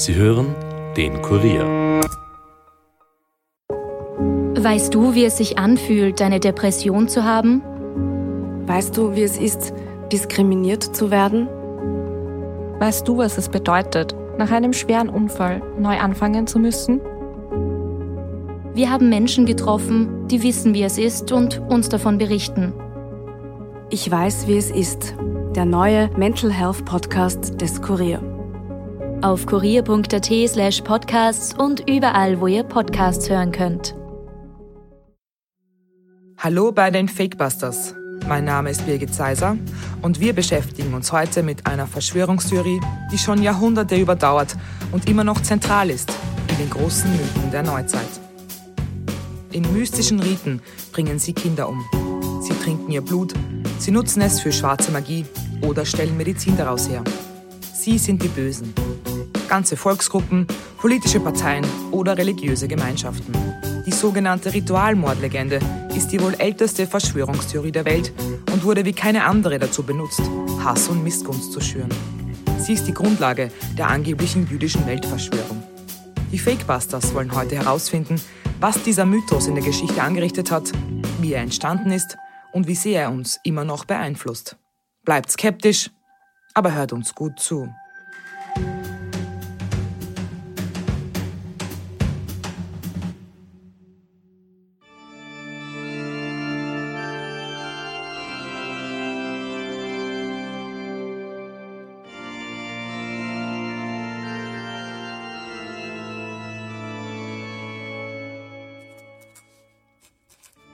Sie hören den Kurier. Weißt du, wie es sich anfühlt, eine Depression zu haben? Weißt du, wie es ist, diskriminiert zu werden? Weißt du, was es bedeutet, nach einem schweren Unfall neu anfangen zu müssen? Wir haben Menschen getroffen, die wissen, wie es ist und uns davon berichten. Ich weiß, wie es ist. Der neue Mental Health Podcast des Kurier. Auf kurier.at slash podcasts und überall, wo ihr Podcasts hören könnt. Hallo bei den Fakebusters. Mein Name ist Birgit Seiser und wir beschäftigen uns heute mit einer Verschwörungstheorie, die schon Jahrhunderte überdauert und immer noch zentral ist in den großen Mythen der Neuzeit. In mystischen Riten bringen sie Kinder um. Sie trinken ihr Blut, sie nutzen es für schwarze Magie oder stellen Medizin daraus her. Sie sind die Bösen. Ganze Volksgruppen, politische Parteien oder religiöse Gemeinschaften. Die sogenannte Ritualmordlegende ist die wohl älteste Verschwörungstheorie der Welt und wurde wie keine andere dazu benutzt, Hass und Missgunst zu schüren. Sie ist die Grundlage der angeblichen jüdischen Weltverschwörung. Die Fakebusters wollen heute herausfinden, was dieser Mythos in der Geschichte angerichtet hat, wie er entstanden ist und wie sehr er uns immer noch beeinflusst. Bleibt skeptisch, aber hört uns gut zu.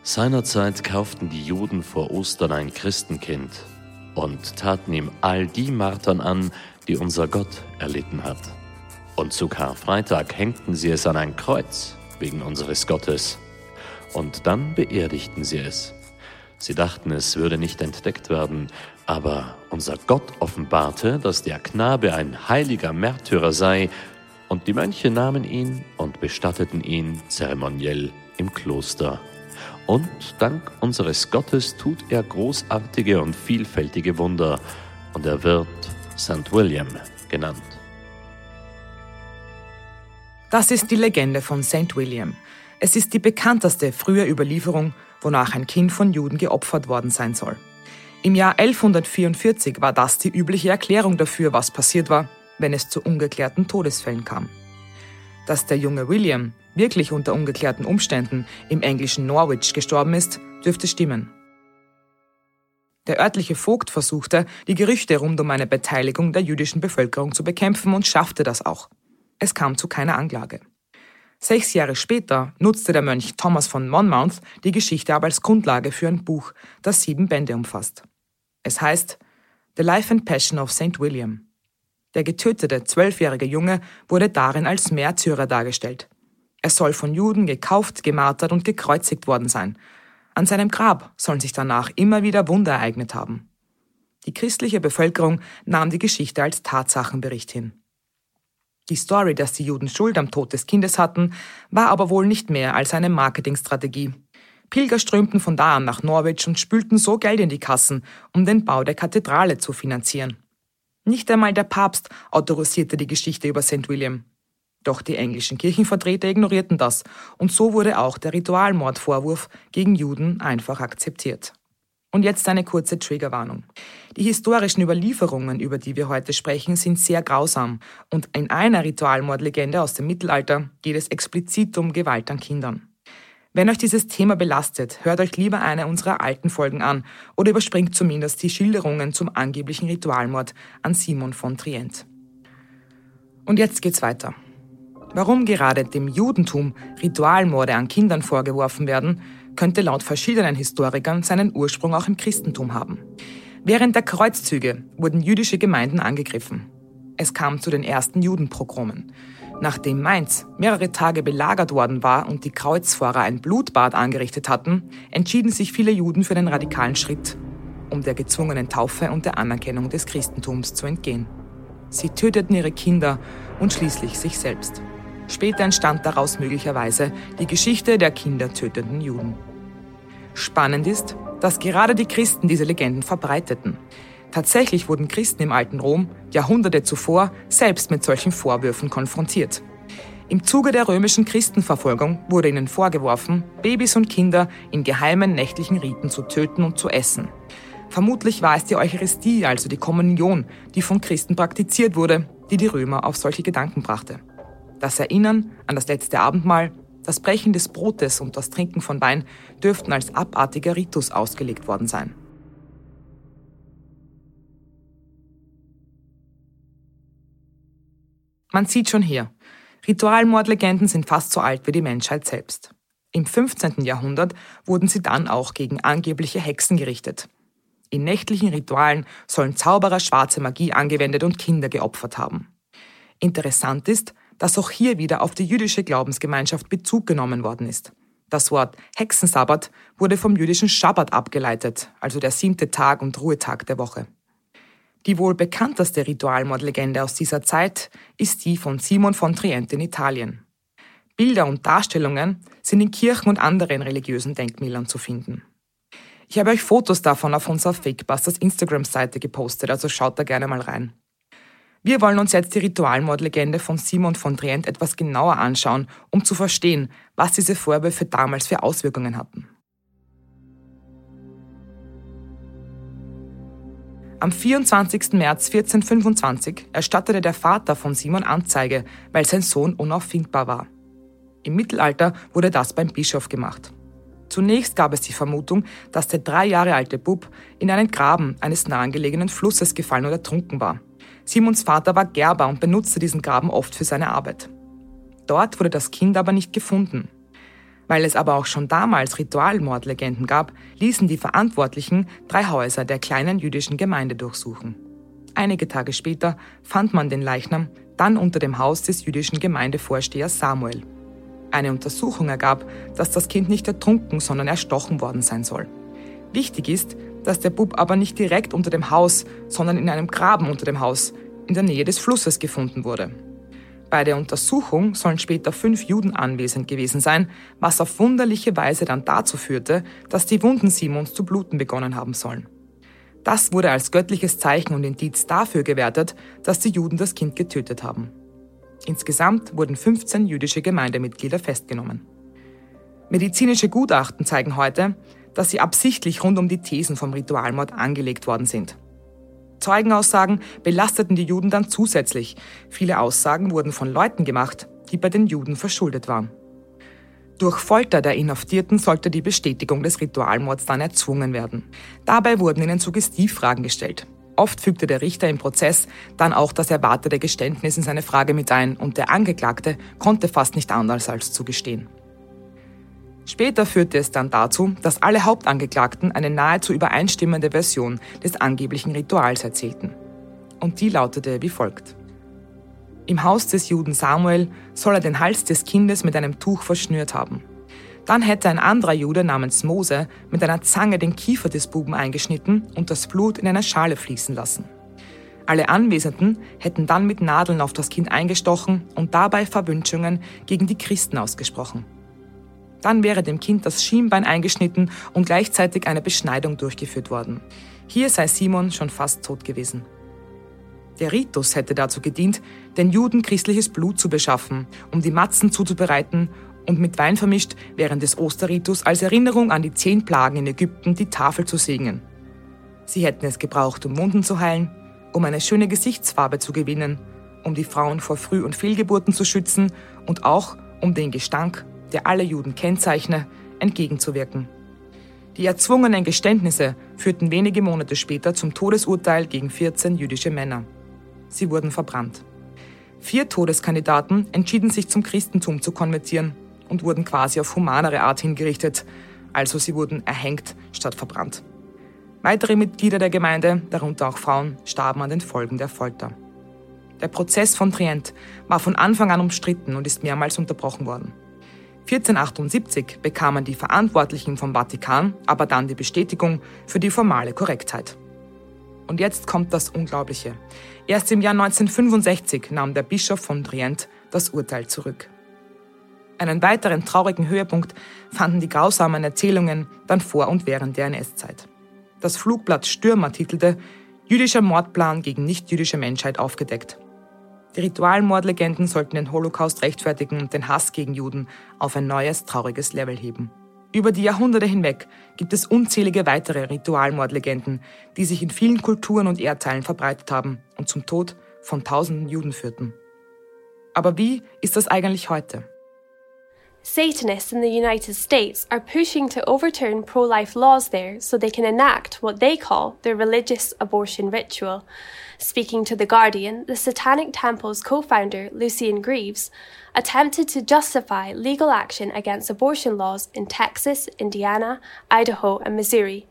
Seinerzeit kauften die Juden vor Ostern ein Christenkind und taten ihm all die Martern an, die unser Gott erlitten hat. Und zu Karfreitag hängten sie es an ein Kreuz wegen unseres Gottes. Und dann beerdigten sie es. Sie dachten, es würde nicht entdeckt werden, aber unser Gott offenbarte, dass der Knabe ein heiliger Märtyrer sei, und die Mönche nahmen ihn und bestatteten ihn zeremoniell im Kloster und dank unseres Gottes tut er großartige und vielfältige Wunder, und er wird St. William genannt. Das ist die Legende von St. William. Es ist die bekannteste frühe Überlieferung, wonach ein Kind von Juden geopfert worden sein soll. Im Jahr 1144 war das die übliche Erklärung dafür, was passiert war, wenn es zu ungeklärten Todesfällen kam. Dass der junge William wirklich unter ungeklärten Umständen im englischen Norwich gestorben ist, dürfte stimmen. Der örtliche Vogt versuchte, die Gerüchte rund um eine Beteiligung der jüdischen Bevölkerung zu bekämpfen und schaffte das auch. Es kam zu keiner Anklage. Sechs Jahre später nutzte der Mönch Thomas von Monmouth die Geschichte aber als Grundlage für ein Buch, das sieben Bände umfasst. Es heißt The Life and Passion of St. William. Der getötete zwölfjährige Junge wurde darin als Märtyrer dargestellt. Er soll von Juden gekauft, gemartert und gekreuzigt worden sein. An seinem Grab sollen sich danach immer wieder Wunder ereignet haben. Die christliche Bevölkerung nahm die Geschichte als Tatsachenbericht hin. Die Story, dass die Juden Schuld am Tod des Kindes hatten, war aber wohl nicht mehr als eine Marketingstrategie. Pilger strömten von da an nach Norwich und spülten so Geld in die Kassen, um den Bau der Kathedrale zu finanzieren. Nicht einmal der Papst autorisierte die Geschichte über St. William. Doch die englischen Kirchenvertreter ignorierten das und so wurde auch der Ritualmordvorwurf gegen Juden einfach akzeptiert. Und jetzt eine kurze Triggerwarnung. Die historischen Überlieferungen, über die wir heute sprechen, sind sehr grausam und in einer Ritualmordlegende aus dem Mittelalter geht es explizit um Gewalt an Kindern. Wenn euch dieses Thema belastet, hört euch lieber eine unserer alten Folgen an oder überspringt zumindest die Schilderungen zum angeblichen Ritualmord an Simon von Trient. Und jetzt geht's weiter. Warum gerade dem Judentum Ritualmorde an Kindern vorgeworfen werden, könnte laut verschiedenen Historikern seinen Ursprung auch im Christentum haben. Während der Kreuzzüge wurden jüdische Gemeinden angegriffen. Es kam zu den ersten Judenprogromen. Nachdem Mainz mehrere Tage belagert worden war und die Kreuzfahrer ein Blutbad angerichtet hatten, entschieden sich viele Juden für den radikalen Schritt, um der gezwungenen Taufe und der Anerkennung des Christentums zu entgehen. Sie töteten ihre Kinder und schließlich sich selbst. Später entstand daraus möglicherweise die Geschichte der kindertötenden Juden. Spannend ist, dass gerade die Christen diese Legenden verbreiteten. Tatsächlich wurden Christen im alten Rom Jahrhunderte zuvor selbst mit solchen Vorwürfen konfrontiert. Im Zuge der römischen Christenverfolgung wurde ihnen vorgeworfen, Babys und Kinder in geheimen nächtlichen Riten zu töten und zu essen. Vermutlich war es die Eucharistie, also die Kommunion, die von Christen praktiziert wurde, die die Römer auf solche Gedanken brachte. Das Erinnern an das letzte Abendmahl, das Brechen des Brotes und das Trinken von Wein dürften als abartiger Ritus ausgelegt worden sein. Man sieht schon hier, Ritualmordlegenden sind fast so alt wie die Menschheit selbst. Im 15. Jahrhundert wurden sie dann auch gegen angebliche Hexen gerichtet. In nächtlichen Ritualen sollen Zauberer schwarze Magie angewendet und Kinder geopfert haben. Interessant ist, dass auch hier wieder auf die jüdische Glaubensgemeinschaft Bezug genommen worden ist. Das Wort Hexensabbat wurde vom jüdischen Schabbat abgeleitet, also der siebte Tag und Ruhetag der Woche. Die wohl bekannteste Ritualmordlegende aus dieser Zeit ist die von Simon von Trient in Italien. Bilder und Darstellungen sind in Kirchen und anderen religiösen Denkmälern zu finden. Ich habe euch Fotos davon auf unserer Fakebusters Instagram-Seite gepostet, also schaut da gerne mal rein. Wir wollen uns jetzt die Ritualmordlegende von Simon von Trient etwas genauer anschauen, um zu verstehen, was diese Vorwürfe damals für Auswirkungen hatten. Am 24. März 1425 erstattete der Vater von Simon Anzeige, weil sein Sohn unauffindbar war. Im Mittelalter wurde das beim Bischof gemacht. Zunächst gab es die Vermutung, dass der drei Jahre alte Bub in einen Graben eines nahegelegenen Flusses gefallen oder ertrunken war. Simons Vater war Gerber und benutzte diesen Graben oft für seine Arbeit. Dort wurde das Kind aber nicht gefunden. Weil es aber auch schon damals Ritualmordlegenden gab, ließen die Verantwortlichen drei Häuser der kleinen jüdischen Gemeinde durchsuchen. Einige Tage später fand man den Leichnam dann unter dem Haus des jüdischen Gemeindevorstehers Samuel. Eine Untersuchung ergab, dass das Kind nicht ertrunken, sondern erstochen worden sein soll. Wichtig ist, dass der Bub aber nicht direkt unter dem Haus, sondern in einem Graben unter dem Haus, in der Nähe des Flusses gefunden wurde. Bei der Untersuchung sollen später fünf Juden anwesend gewesen sein, was auf wunderliche Weise dann dazu führte, dass die Wunden Simons zu bluten begonnen haben sollen. Das wurde als göttliches Zeichen und Indiz dafür gewertet, dass die Juden das Kind getötet haben. Insgesamt wurden 15 jüdische Gemeindemitglieder festgenommen. Medizinische Gutachten zeigen heute, dass sie absichtlich rund um die Thesen vom Ritualmord angelegt worden sind. Zeugenaussagen belasteten die Juden dann zusätzlich. Viele Aussagen wurden von Leuten gemacht, die bei den Juden verschuldet waren. Durch Folter der Inhaftierten sollte die Bestätigung des Ritualmords dann erzwungen werden. Dabei wurden ihnen Suggestivfragen gestellt. Oft fügte der Richter im Prozess dann auch das erwartete Geständnis in seine Frage mit ein und der Angeklagte konnte fast nicht anders als zu gestehen. Später führte es dann dazu, dass alle Hauptangeklagten eine nahezu übereinstimmende Version des angeblichen Rituals erzählten. Und die lautete wie folgt. Im Haus des Juden Samuel soll er den Hals des Kindes mit einem Tuch verschnürt haben. Dann hätte ein anderer Jude namens Mose mit einer Zange den Kiefer des Buben eingeschnitten und das Blut in eine Schale fließen lassen. Alle Anwesenden hätten dann mit Nadeln auf das Kind eingestochen und dabei Verwünschungen gegen die Christen ausgesprochen. Dann wäre dem Kind das Schienbein eingeschnitten und gleichzeitig eine Beschneidung durchgeführt worden. Hier sei Simon schon fast tot gewesen. Der Ritus hätte dazu gedient, den Juden christliches Blut zu beschaffen, um die Matzen zuzubereiten und mit Wein vermischt während des Osterritus als Erinnerung an die zehn Plagen in Ägypten die Tafel zu segnen. Sie hätten es gebraucht, um Wunden zu heilen, um eine schöne Gesichtsfarbe zu gewinnen, um die Frauen vor Früh- und Fehlgeburten zu schützen und auch um den Gestank der alle Juden kennzeichne, entgegenzuwirken. Die erzwungenen Geständnisse führten wenige Monate später zum Todesurteil gegen 14 jüdische Männer. Sie wurden verbrannt. Vier Todeskandidaten entschieden sich zum Christentum zu konvertieren und wurden quasi auf humanere Art hingerichtet, also sie wurden erhängt statt verbrannt. Weitere Mitglieder der Gemeinde, darunter auch Frauen, starben an den Folgen der Folter. Der Prozess von Trient war von Anfang an umstritten und ist mehrmals unterbrochen worden. 1478 bekamen die Verantwortlichen vom Vatikan aber dann die Bestätigung für die formale Korrektheit. Und jetzt kommt das Unglaubliche. Erst im Jahr 1965 nahm der Bischof von Trient das Urteil zurück. Einen weiteren traurigen Höhepunkt fanden die grausamen Erzählungen dann vor und während der NS-Zeit. Das Flugblatt Stürmer titelte Jüdischer Mordplan gegen nichtjüdische Menschheit aufgedeckt. Die Ritualmordlegenden sollten den Holocaust rechtfertigen und den Hass gegen Juden auf ein neues, trauriges Level heben. Über die Jahrhunderte hinweg gibt es unzählige weitere Ritualmordlegenden, die sich in vielen Kulturen und Erdteilen verbreitet haben und zum Tod von tausenden Juden führten. Aber wie ist das eigentlich heute? Satanists in the United States are pushing to overturn pro life laws there so they can enact what they call their religious abortion ritual. Speaking to The Guardian, the Satanic Temple's co founder, Lucian Greaves, attempted to justify legal action against abortion laws in Texas, Indiana, Idaho, and Missouri.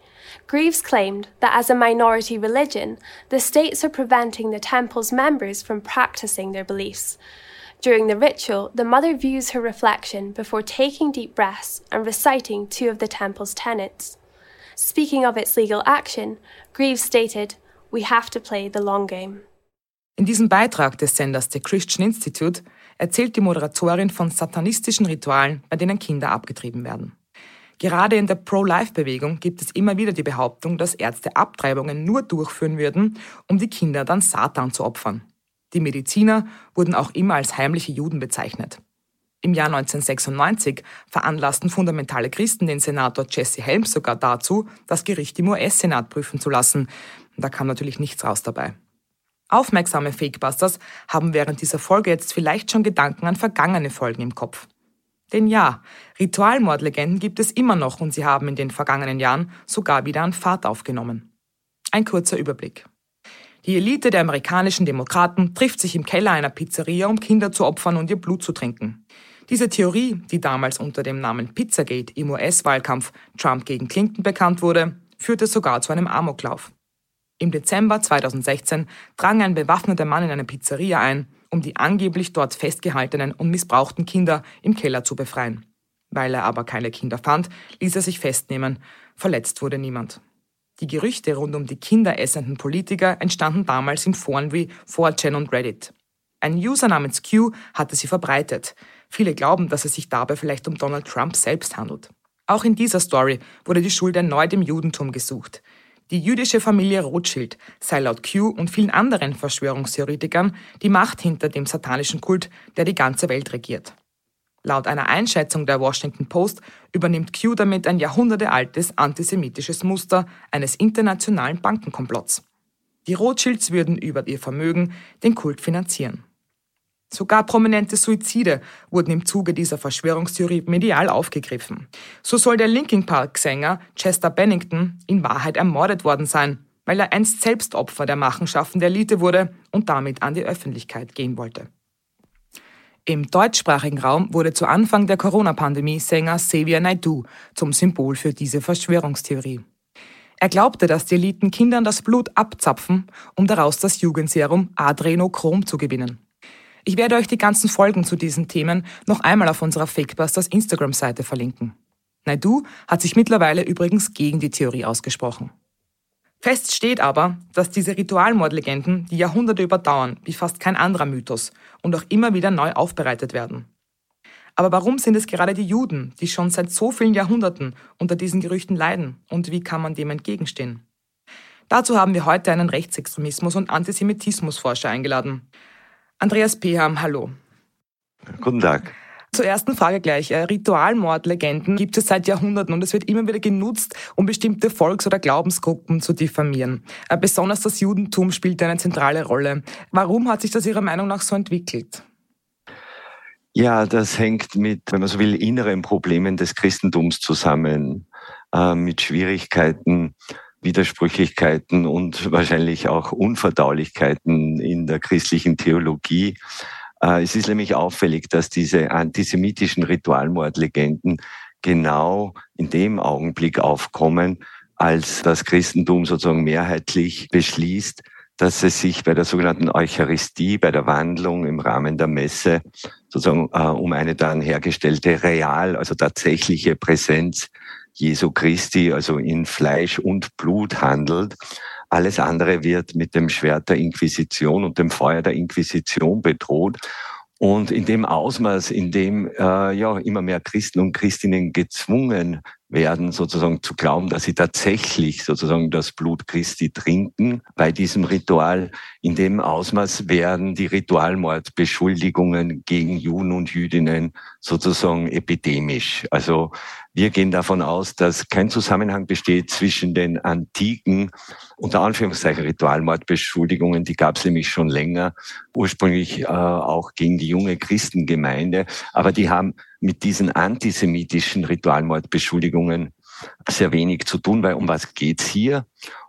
Greaves claimed that as a minority religion, the states are preventing the temple's members from practicing their beliefs. During the ritual, the mother views her reflection before taking deep breaths and reciting two of the temple's tenets. Speaking of its legal action, Greaves stated, We have to play the long game. In diesem Beitrag des Senders The Christian Institute erzählt die Moderatorin von satanistischen Ritualen, bei denen Kinder abgetrieben werden. Gerade in der Pro-Life-Bewegung gibt es immer wieder die Behauptung, dass Ärzte Abtreibungen nur durchführen würden, um die Kinder dann Satan zu opfern. Die Mediziner wurden auch immer als heimliche Juden bezeichnet. Im Jahr 1996 veranlassten fundamentale Christen den Senator Jesse Helms sogar dazu, das Gericht im US-Senat prüfen zu lassen. Da kam natürlich nichts raus dabei. Aufmerksame Fakebusters haben während dieser Folge jetzt vielleicht schon Gedanken an vergangene Folgen im Kopf. Denn ja, Ritualmordlegenden gibt es immer noch und sie haben in den vergangenen Jahren sogar wieder an Fahrt aufgenommen. Ein kurzer Überblick. Die Elite der amerikanischen Demokraten trifft sich im Keller einer Pizzeria, um Kinder zu opfern und ihr Blut zu trinken. Diese Theorie, die damals unter dem Namen Pizzagate im US-Wahlkampf Trump gegen Clinton bekannt wurde, führte sogar zu einem Amoklauf. Im Dezember 2016 drang ein bewaffneter Mann in eine Pizzeria ein, um die angeblich dort festgehaltenen und missbrauchten Kinder im Keller zu befreien. Weil er aber keine Kinder fand, ließ er sich festnehmen. Verletzt wurde niemand. Die Gerüchte rund um die kinderessenden Politiker entstanden damals in Foren wie 4chan und Reddit. Ein User namens Q hatte sie verbreitet. Viele glauben, dass es sich dabei vielleicht um Donald Trump selbst handelt. Auch in dieser Story wurde die Schuld erneut im Judentum gesucht. Die jüdische Familie Rothschild sei laut Q und vielen anderen Verschwörungstheoretikern die Macht hinter dem satanischen Kult, der die ganze Welt regiert. Laut einer Einschätzung der Washington Post übernimmt Q damit ein jahrhundertealtes antisemitisches Muster eines internationalen Bankenkomplotts. Die Rothschilds würden über ihr Vermögen den Kult finanzieren. Sogar prominente Suizide wurden im Zuge dieser Verschwörungstheorie medial aufgegriffen. So soll der Linkin Park-Sänger Chester Bennington in Wahrheit ermordet worden sein, weil er einst selbst Opfer der Machenschaften der Elite wurde und damit an die Öffentlichkeit gehen wollte. Im deutschsprachigen Raum wurde zu Anfang der Corona-Pandemie Sänger Xavier Naidoo zum Symbol für diese Verschwörungstheorie. Er glaubte, dass die Eliten Kindern das Blut abzapfen, um daraus das Jugendserum Adrenochrom zu gewinnen. Ich werde euch die ganzen Folgen zu diesen Themen noch einmal auf unserer Fakebusters Instagram-Seite verlinken. Naidu hat sich mittlerweile übrigens gegen die Theorie ausgesprochen. Fest steht aber, dass diese Ritualmordlegenden die Jahrhunderte überdauern, wie fast kein anderer Mythos, und auch immer wieder neu aufbereitet werden. Aber warum sind es gerade die Juden, die schon seit so vielen Jahrhunderten unter diesen Gerüchten leiden, und wie kann man dem entgegenstehen? Dazu haben wir heute einen Rechtsextremismus- und Antisemitismusforscher eingeladen. Andreas Peham, hallo. Guten Tag. Zur ersten Frage gleich. Äh, Ritualmordlegenden gibt es seit Jahrhunderten und es wird immer wieder genutzt, um bestimmte Volks- oder Glaubensgruppen zu diffamieren. Äh, besonders das Judentum spielt eine zentrale Rolle. Warum hat sich das Ihrer Meinung nach so entwickelt? Ja, das hängt mit, wenn man so will, inneren Problemen des Christentums zusammen, äh, mit Schwierigkeiten, Widersprüchlichkeiten und wahrscheinlich auch Unverdaulichkeiten in der christlichen Theologie. Äh, es ist nämlich auffällig, dass diese antisemitischen Ritualmordlegenden genau in dem Augenblick aufkommen, als das Christentum sozusagen mehrheitlich beschließt, dass es sich bei der sogenannten Eucharistie, bei der Wandlung im Rahmen der Messe sozusagen äh, um eine dann hergestellte real, also tatsächliche Präsenz Jesu Christi, also in Fleisch und Blut handelt. Alles andere wird mit dem Schwert der Inquisition und dem Feuer der Inquisition bedroht. Und in dem Ausmaß, in dem äh, ja immer mehr Christen und Christinnen gezwungen werden, sozusagen zu glauben, dass sie tatsächlich sozusagen das Blut Christi trinken. Bei diesem Ritual in dem Ausmaß werden die Ritualmordbeschuldigungen gegen Juden und Jüdinnen sozusagen epidemisch. Also wir gehen davon aus, dass kein Zusammenhang besteht zwischen den antiken, unter Anführungszeichen, Ritualmordbeschuldigungen, die gab es nämlich schon länger, ursprünglich äh, auch gegen die junge Christengemeinde, aber die haben mit diesen antisemitischen Ritualmordbeschuldigungen sehr wenig zu tun, weil um was geht's hier?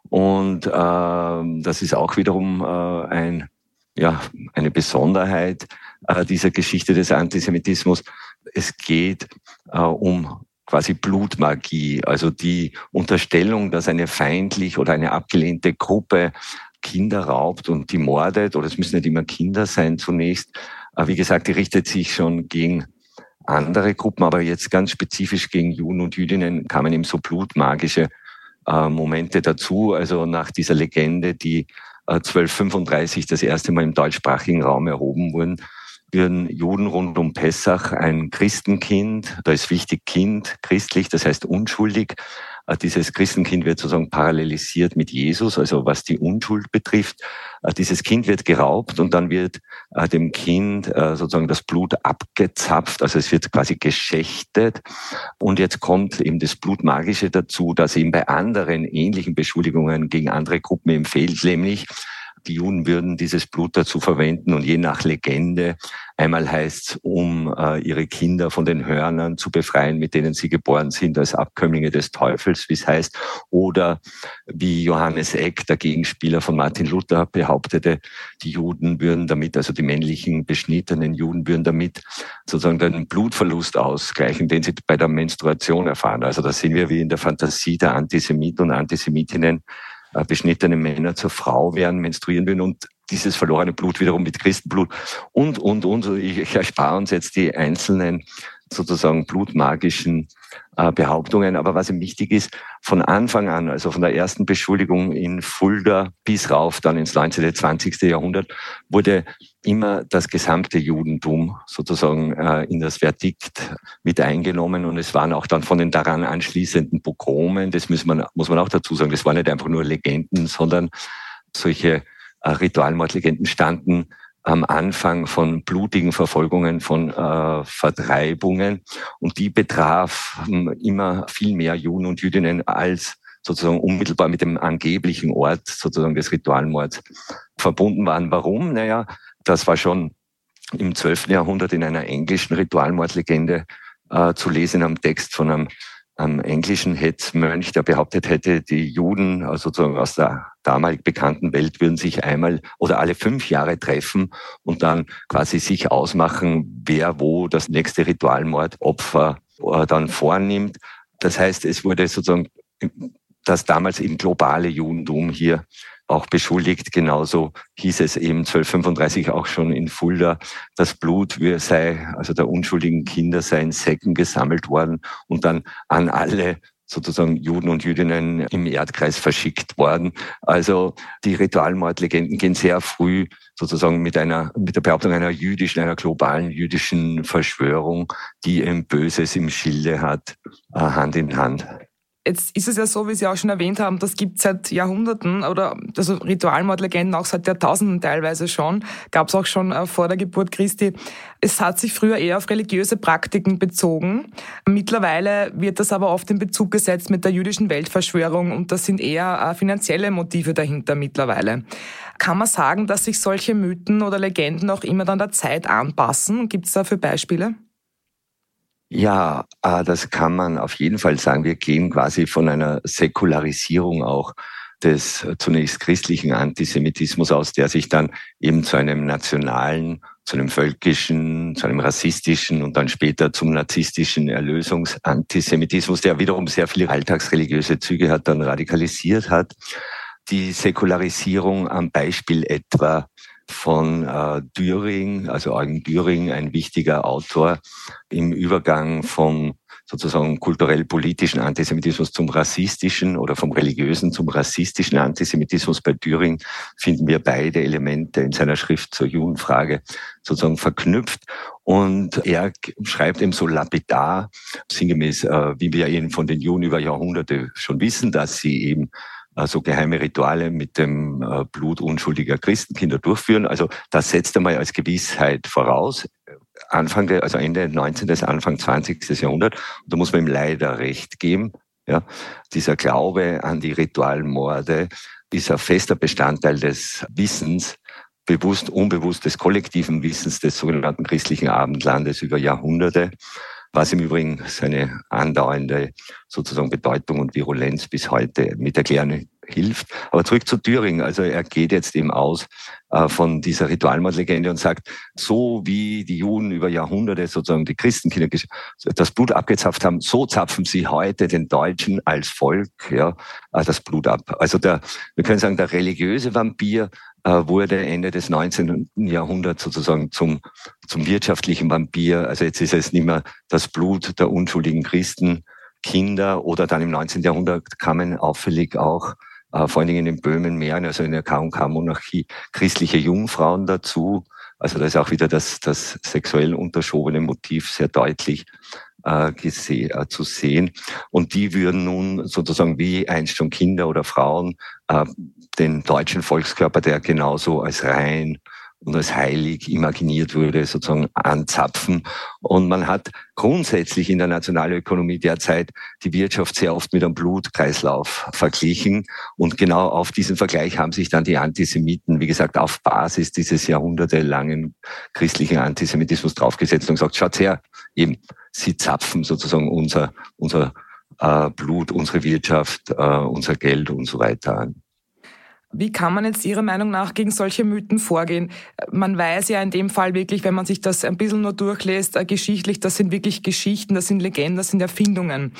Und äh, das ist auch wiederum äh, ein, ja, eine Besonderheit äh, dieser Geschichte des Antisemitismus. Es geht äh, um quasi Blutmagie, also die Unterstellung, dass eine feindlich oder eine abgelehnte Gruppe Kinder raubt und die mordet, oder es müssen nicht immer Kinder sein zunächst. Aber wie gesagt, die richtet sich schon gegen andere Gruppen, aber jetzt ganz spezifisch gegen Juden und Jüdinnen kamen eben so blutmagische äh, Momente dazu. Also nach dieser Legende, die äh, 1235 das erste Mal im deutschsprachigen Raum erhoben wurden, würden Juden rund um Pessach ein Christenkind, da ist wichtig Kind, christlich, das heißt unschuldig, dieses Christenkind wird sozusagen parallelisiert mit Jesus, also was die Unschuld betrifft. Äh, dieses Kind wird geraubt und dann wird äh, dem Kind sozusagen das Blut abgezapft, also es wird quasi geschächtet. Und jetzt kommt eben das Blutmagische dazu, dass eben bei anderen ähnlichen Beschuldigungen gegen andere Gruppen eben fehlt, nämlich die Juden würden dieses Blut dazu verwenden und je nach Legende, einmal heißt es, um äh, ihre Kinder von den Hörnern zu befreien, mit denen sie geboren sind, als Abkömmlinge des Teufels, wie es heißt, oder wie Johannes Eck, der Gegenspieler von Martin Luther, behauptete, die Juden würden damit, also die männlichen beschnittenen Juden würden damit sozusagen den Blutverlust ausgleichen, den sie bei der Menstruation erfahren. Also da sind wir wie in der Fantasie der Antisemiten und Antisemitinnen, beschnittene Männer zur Frau werden, menstruieren würden und dieses verlorene Blut wiederum mit Christenblut und, und, und. Ich, ich erspare uns jetzt die einzelnen sozusagen blutmagischen äh, Behauptungen. Aber was ihm wichtig ist, von Anfang an, also von der ersten Beschuldigung in Fulda bis rauf dann ins 19. 20. Jahrhundert, wurde immer das gesamte Judentum sozusagen äh, in das Verdikt mit eingenommen. Und es waren auch dann von den daran anschließenden Pogromen, das muss man, muss man auch dazu sagen, das waren nicht einfach nur Legenden, sondern solche äh, Ritualmordlegenden standen am Anfang von blutigen Verfolgungen, von äh, Vertreibungen. Und die betraf immer viel mehr Juden und Jüdinnen als sozusagen unmittelbar mit dem angeblichen Ort sozusagen des Ritualmords verbunden waren. Warum? Naja, das war schon im 12. Jahrhundert in einer englischen Ritualmordlegende äh, zu lesen am Text von einem einem englischen Hetzmönch, der behauptet hätte, die Juden also aus der damalig bekannten Welt würden sich einmal oder alle fünf Jahre treffen und dann quasi sich ausmachen, wer wo das nächste Ritualmordopfer äh, dann vornimmt. Das heißt, es wurde sozusagen das damals eben globale Judentum hier auch beschuldigt. Genauso hieß es eben 1235 auch schon in Fulda, das Blut sei, also der unschuldigen Kinder sei in Säcken gesammelt worden und dann an alle sozusagen Juden und Jüdinnen im Erdkreis verschickt worden. Also die Ritualmordlegenden gehen sehr früh sozusagen mit einer, mit der Behauptung einer jüdischen, einer globalen jüdischen Verschwörung, die ein Böses im Schilde hat, äh, Hand in Hand. Jetzt ist es ja so, wie Sie auch schon erwähnt haben, das gibt seit Jahrhunderten oder also Ritualmordlegenden auch seit Jahrtausenden teilweise schon, gab es auch schon äh, vor der Geburt Christi. Es hat sich früher eher auf religiöse Praktiken bezogen. Mittlerweile wird das aber oft in Bezug gesetzt mit der jüdischen Weltverschwörung und das sind eher äh, finanzielle Motive dahinter mittlerweile. Kann man sagen, dass sich solche Mythen oder Legenden auch immer dann der Zeit anpassen? Gibt es dafür Beispiele? Ja, äh, das kann man auf jeden Fall sagen. Wir gehen quasi von einer Säkularisierung auch des zunächst christlichen Antisemitismus aus, der sich dann eben zu einem nationalen, zu einem völkischen, zu einem rassistischen und dann später zum narzisstischen Erlösungsantisemitismus, der wiederum sehr viele alltagsreligiöse Züge hat, dann radikalisiert hat. Die Säkularisierung am Beispiel etwa von äh, Düring, also Eugen Düring, ein wichtiger Autor im Übergang vom sozusagen kulturell-politischen Antisemitismus zum rassistischen oder vom religiösen zum rassistischen Antisemitismus bei Düring finden wir beide Elemente in seiner Schrift zur Judenfrage sozusagen verknüpft. Und er schreibt eben so lapidar, sinngemäß, äh, wie wir eben von den Juden über Jahrhunderte schon wissen, dass sie eben also geheime Rituale mit dem äh, Blut unschuldiger Christenkinder durchführen. Also das setzt einmal als Gewissheit voraus. Anfang, also Ende 19. bis Anfang 20. Jahrhundert. Und da muss man ihm leider recht geben. Ja, dieser Glaube an die Ritualmorde ist ein fester Bestandteil des Wissens, bewusst, unbewusst des kollektiven Wissens des sogenannten christlichen Abendlandes über Jahrhunderte, was im Übrigen seine andauernde sozusagen Bedeutung und Virulenz bis heute mit erklären hilft. Aber zurück zu Thüringen. Also er geht jetzt eben aus äh, von dieser Ritualmordlegende und sagt, so wie die Juden über Jahrhunderte sozusagen die Christenkinder das Blut abgezapft haben, so zapfen sie heute den Deutschen als Volk ja, äh, das Blut ab. Also der, wir können sagen, der religiöse Vampir wurde Ende des 19. Jahrhunderts sozusagen zum, zum wirtschaftlichen Vampir. Also jetzt ist es nicht mehr das Blut der unschuldigen Christen, Kinder oder dann im 19. Jahrhundert kamen auffällig auch äh, vor allen Dingen in Böhmen, Mähren, also in der K&K-Monarchie, christliche Jungfrauen dazu. Also da ist auch wieder das, das sexuell unterschobene Motiv sehr deutlich äh, äh, zu sehen. Und die würden nun sozusagen wie einst schon Kinder oder Frauen äh, den deutschen Volkskörper, der genauso als rein und als heilig imaginiert wurde, sozusagen anzapfen. Und man hat grundsätzlich in der Nationalökonomie derzeit die Wirtschaft sehr oft mit einem Blutkreislauf verglichen. Und genau auf diesen Vergleich haben sich dann die Antisemiten, wie gesagt, auf Basis dieses jahrhundertelangen christlichen Antisemitismus draufgesetzt und gesagt, schaut her, eben, sie zapfen sozusagen unser, unser äh, Blut, unsere Wirtschaft, äh, unser Geld und so weiter an. Wie kann man jetzt Ihrer Meinung nach gegen solche Mythen vorgehen? Man weiß ja in dem Fall wirklich, wenn man sich das ein bisschen nur durchlässt, äh, geschichtlich, das sind wirklich Geschichten, das sind Legenden, das sind Erfindungen.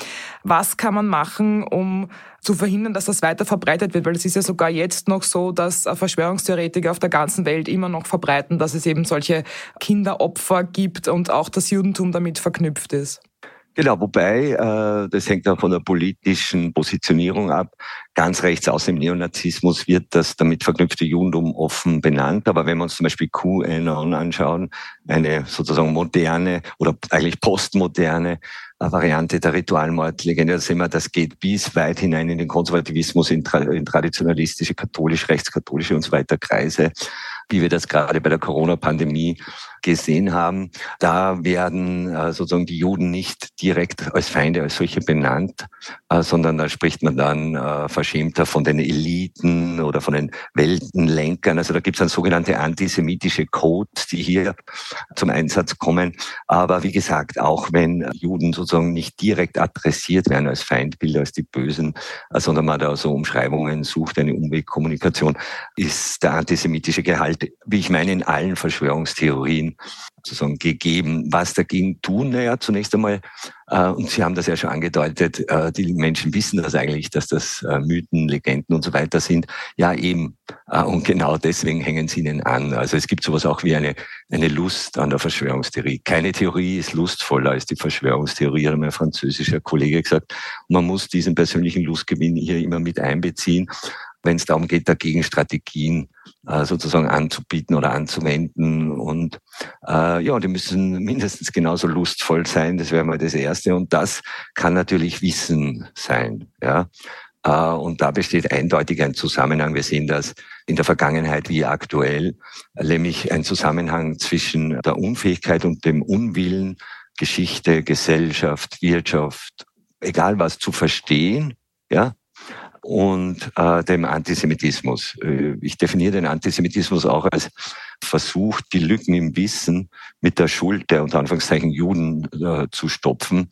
Was kann man machen, um zu verhindern, dass das weiter verbreitet wird? Weil es ist ja sogar jetzt noch so, dass äh, Verschwörungstheoretiker auf der ganzen Welt immer noch verbreiten, dass es eben solche Kinderopfer gibt und auch das Judentum damit verknüpft ist. Genau, wobei, äh, das hängt auch von der politischen Positionierung ab. Ganz rechts aus dem Neonazismus wird das damit verknüpfte Judentum offen benannt. Aber wenn wir uns zum Beispiel QAnon anschauen, eine sozusagen moderne oder eigentlich postmoderne äh, Variante der Ritualmordlegende, da sehen wir, das geht bis weit hinein in den Konservativismus, in, tra in traditionalistische, katholisch, rechtskatholische und so weiter Kreise wie wir das gerade bei der Corona-Pandemie gesehen haben. Da werden äh, sozusagen die Juden nicht direkt als Feinde als solche benannt, äh, sondern da spricht man dann äh, verschämter von den Eliten oder von den Weltenlenkern. Also da gibt es dann sogenannte antisemitische Codes, die hier zum Einsatz kommen. Aber wie gesagt, auch wenn Juden sozusagen nicht direkt adressiert werden als Feindbilder, als die Bösen, sondern man da so Umschreibungen sucht, eine Umwegkommunikation, ist der antisemitische Gehalt, wie ich meine, in allen Verschwörungstheorien sozusagen gegeben. Was dagegen tun? Naja, zunächst einmal, äh, und Sie haben das ja schon angedeutet, äh, die Menschen wissen das eigentlich, dass das äh, Mythen, Legenden und so weiter sind. Ja, eben. Äh, und genau deswegen hängen sie ihnen an. Also es gibt sowas auch wie eine, eine Lust an der Verschwörungstheorie. Keine Theorie ist lustvoller als die Verschwörungstheorie, hat mein französischer Kollege gesagt. man muss diesen persönlichen Lustgewinn hier immer mit einbeziehen wenn es darum geht, dagegen Strategien äh, sozusagen anzubieten oder anzuwenden. Und äh, ja, die müssen mindestens genauso lustvoll sein. Das wäre mal das Erste. Und das kann natürlich Wissen sein. Ja. Äh, und da besteht eindeutig ein Zusammenhang. Wir sehen das in der Vergangenheit wie aktuell, nämlich ein Zusammenhang zwischen der Unfähigkeit und dem Unwillen, Geschichte, Gesellschaft, Wirtschaft, egal was zu verstehen, ja, und äh, dem Antisemitismus. Äh, ich definiere den Antisemitismus auch als Versuch, die Lücken im Wissen mit der Schuld der unter Anführungszeichen Juden äh, zu stopfen.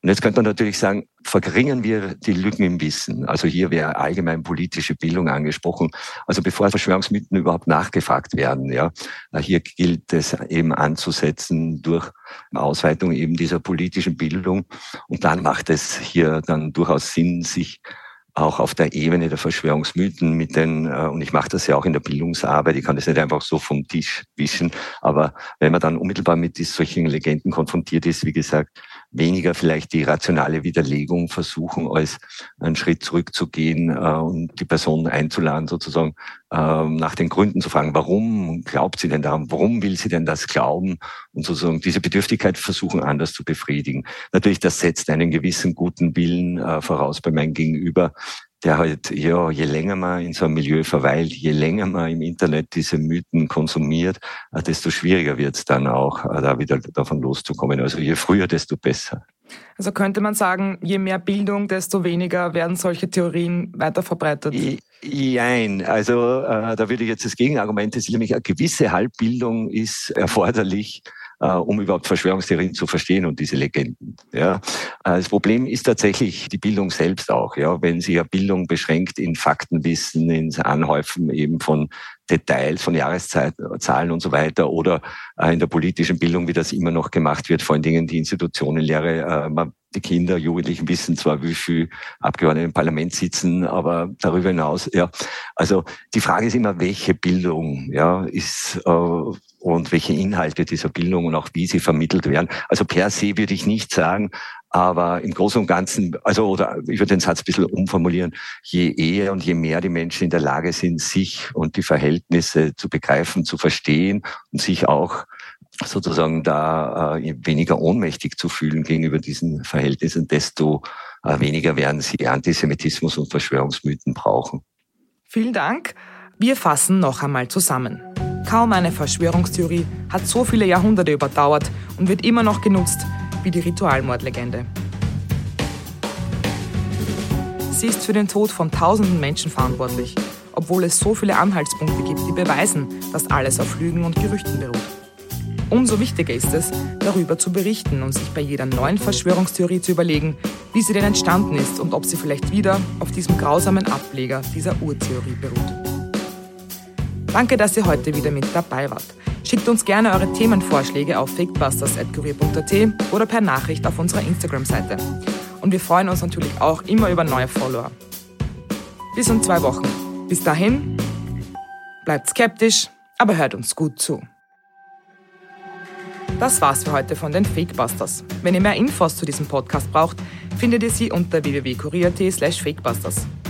Und jetzt könnte man natürlich sagen, verringern wir die Lücken im Wissen. Also hier wäre allgemein politische Bildung angesprochen. Also bevor Verschwörungsmythen überhaupt nachgefragt werden, ja, äh, hier gilt es eben anzusetzen durch Ausweitung eben dieser politischen Bildung. Und dann macht es hier dann durchaus Sinn, sich auch auf der Ebene der Verschwörungsmythen mit den, äh, und ich mache das ja auch in der Bildungsarbeit, ich kann das nicht einfach so vom Tisch wischen, aber wenn man dann unmittelbar mit solchen Legenden konfrontiert ist, wie gesagt, weniger vielleicht die rationale Widerlegung versuchen, als einen Schritt zurückzugehen äh, und die Person einzuladen, sozusagen ähm, nach den Gründen zu fragen, warum glaubt sie denn daran, warum will sie denn das glauben und sozusagen diese Bedürftigkeit versuchen anders zu befriedigen. Natürlich, das setzt einen gewissen guten Willen äh, voraus bei meinem Gegenüber, der halt, ja, je länger man in so einem Milieu verweilt, je länger man im Internet diese Mythen konsumiert, äh, desto schwieriger wird es dann auch, äh, da wieder davon loszukommen. Also je früher, desto besser. Also könnte man sagen, je mehr Bildung, desto weniger werden solche Theorien weiter verbreitet? Nein, also äh, da würde ich jetzt das Gegenargument, das ist nämlich eine gewisse Halbbildung ist erforderlich, äh, um überhaupt Verschwörungstheorien zu verstehen und diese Legenden. Ja. Äh, das Problem ist tatsächlich die Bildung selbst auch. Ja. Wenn Sie ja Bildung beschränkt in Faktenwissen, ins Anhäufen eben von Details, von Jahreszahlen und so weiter oder äh, in der politischen Bildung, wie das immer noch gemacht wird, vor allen Dingen die Institutionenlehre. Äh, die Kinder, Jugendlichen wissen zwar, wie viel Abgeordnete im Parlament sitzen, aber darüber hinaus, ja. Also die Frage ist immer, welche Bildung, ja, ist und welche Inhalte dieser Bildung und auch wie sie vermittelt werden. Also per se würde ich nicht sagen, aber im Großen und Ganzen, also oder ich würde den Satz ein bisschen umformulieren, je eher und je mehr die Menschen in der Lage sind, sich und die Verhältnisse zu begreifen, zu verstehen und sich auch sozusagen da äh, weniger ohnmächtig zu fühlen gegenüber diesen Verhältnissen, desto äh, weniger werden sie Antisemitismus und Verschwörungsmythen brauchen. Vielen Dank. Wir fassen noch einmal zusammen. Kaum eine Verschwörungstheorie hat so viele Jahrhunderte überdauert und wird immer noch genutzt wie die Ritualmordlegende. Sie ist für den Tod von tausenden Menschen verantwortlich, obwohl es so viele Anhaltspunkte gibt, die beweisen, dass alles auf Lügen und Gerüchten beruht. Umso wichtiger ist es, darüber zu berichten und sich bei jeder neuen Verschwörungstheorie zu überlegen, wie sie denn entstanden ist und ob sie vielleicht wieder auf diesem grausamen Ableger dieser Urtheorie beruht. Danke, dass ihr heute wieder mit dabei wart. Schickt uns gerne eure Themenvorschläge auf fakebusters.kurier.at oder per Nachricht auf unserer Instagram-Seite. Und wir freuen uns natürlich auch immer über neue Follower. Bis in zwei Wochen. Bis dahin, bleibt skeptisch, aber hört uns gut zu. Das war's für heute von den Fakebusters. Wenn ihr mehr Infos zu diesem Podcast braucht, findet ihr sie unter www.kurier.at slash fakebusters.